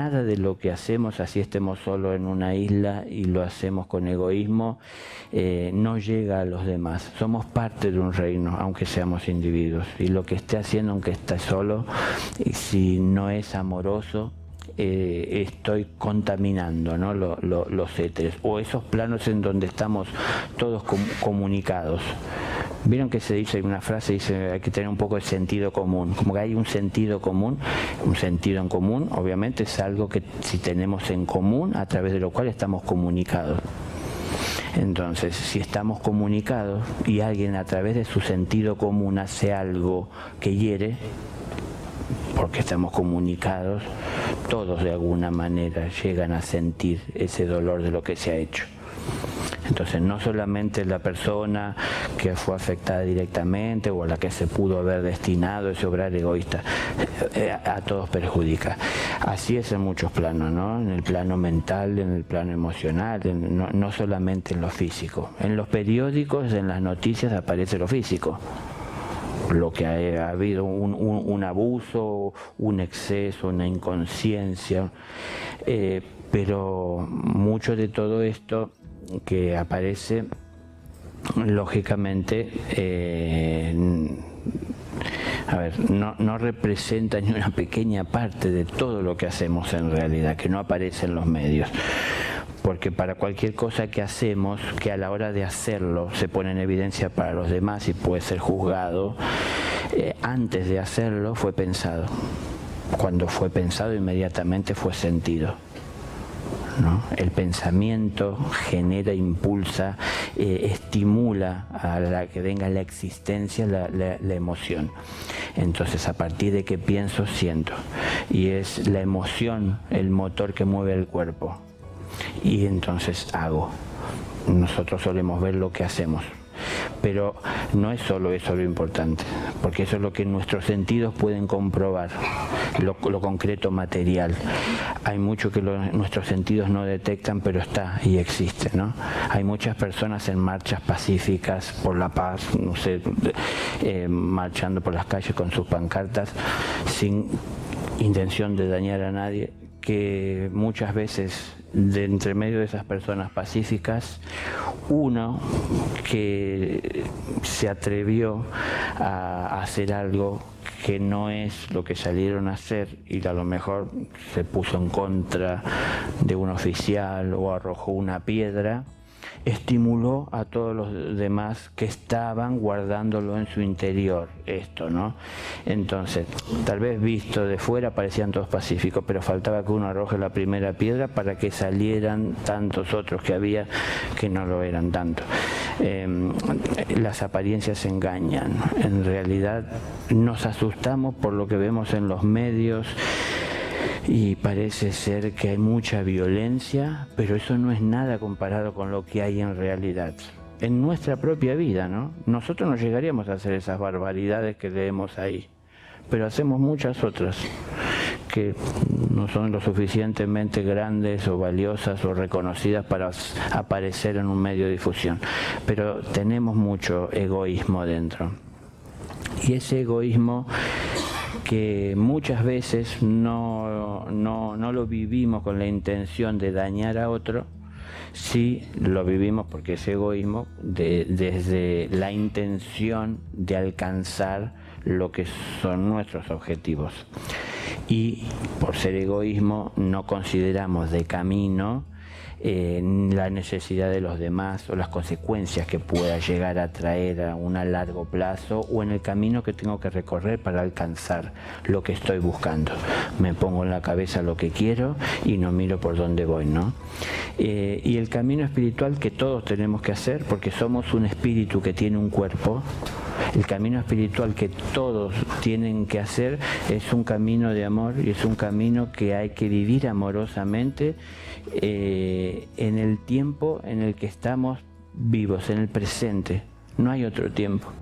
nada de lo que hacemos, así estemos solo en una isla y lo hacemos con egoísmo, eh, no llega a los demás. Somos parte de un reino, aunque seamos individuos. Y lo que esté haciendo, aunque esté solo, si no es amoroso, eh, estoy contaminando ¿no? los éteres o esos planos en donde estamos todos comunicados. Vieron que se dice una frase, dice hay que tener un poco de sentido común, como que hay un sentido común, un sentido en común, obviamente es algo que si tenemos en común, a través de lo cual estamos comunicados. Entonces, si estamos comunicados y alguien a través de su sentido común hace algo que hiere, porque estamos comunicados, todos de alguna manera llegan a sentir ese dolor de lo que se ha hecho. Entonces, no solamente la persona que fue afectada directamente o a la que se pudo haber destinado ese obrar egoísta, eh, a todos perjudica. Así es en muchos planos, ¿no? En el plano mental, en el plano emocional, no, solamente en lo físico. En los periódicos, en las noticias aparece lo físico lo que ha, habido un, abuso, un exceso, una inconsciencia, eh, pero mucho de todo esto que aparece, lógicamente, eh, a ver, no, no, representa ni una pequeña parte de todo lo que hacemos en realidad, que no aparece en los medios. Porque para cualquier cosa que hacemos, que a la hora de hacerlo se pone en evidencia para los demás y puede ser juzgado, eh, antes de hacerlo fue pensado. Cuando fue pensado inmediatamente fue sentido. El pensamiento genera, impulsa, eh, estimula a la que venga la existencia la, la, emoción. Entonces, a partir de que pienso, siento. Y es la emoción el motor que mueve el cuerpo. Y entonces hago. Nosotros solemos ver lo que hacemos. Pero no es solo eso lo importante, porque eso es lo que nuestros sentidos pueden comprobar, lo, concreto material. Hay mucho que nuestros sentidos no detectan, pero está y existe. ¿no? Hay muchas personas en marchas pacíficas por la paz, no sé, eh, marchando por las calles con sus pancartas, sin intención de dañar a nadie, que muchas veces de entre medio de esas personas pacíficas, uno que se atrevió a hacer algo que no es lo que salieron a hacer y a lo mejor se puso en contra de un oficial o arrojó una piedra, estimuló a todos los demás que estaban guardándolo en su interior, esto, ¿no? Entonces, tal vez visto de fuera parecían todos pacíficos, pero faltaba que uno arroje la primera piedra para que salieran tantos otros que había que no lo eran tanto. Em, las apariencias engañan, en realidad nos asustamos por lo que vemos en los medios, y parece ser que hay mucha violencia, pero eso no es nada comparado con lo que hay en realidad. En nuestra propia vida, ¿no? Nosotros no llegaríamos a hacer esas barbaridades que leemos ahí, pero hacemos muchas otras que no son lo suficientemente grandes o valiosas o reconocidas para aparecer en un medio de difusión. Pero tenemos mucho egoísmo dentro. Y ese egoísmo que muchas veces no, no, lo vivimos con la intención de dañar a otro, sí lo vivimos porque es egoísmo desde la intención de alcanzar lo que son nuestros objetivos. Y por ser egoísmo no consideramos de camino la necesidad de los demás o las consecuencias que pueda llegar a traer a un largo plazo o en el camino que tengo que recorrer para alcanzar lo que estoy buscando. Me pongo en la cabeza lo que quiero y no miro por dónde voy, ¿no? Eh, y el camino espiritual que todos tenemos que hacer, porque somos un espíritu que tiene un cuerpo, el camino espiritual que todos tienen que hacer es un camino de amor y es un camino que hay que vivir amorosamente eh, en el tiempo en el que estamos vivos, en el presente. No hay otro tiempo.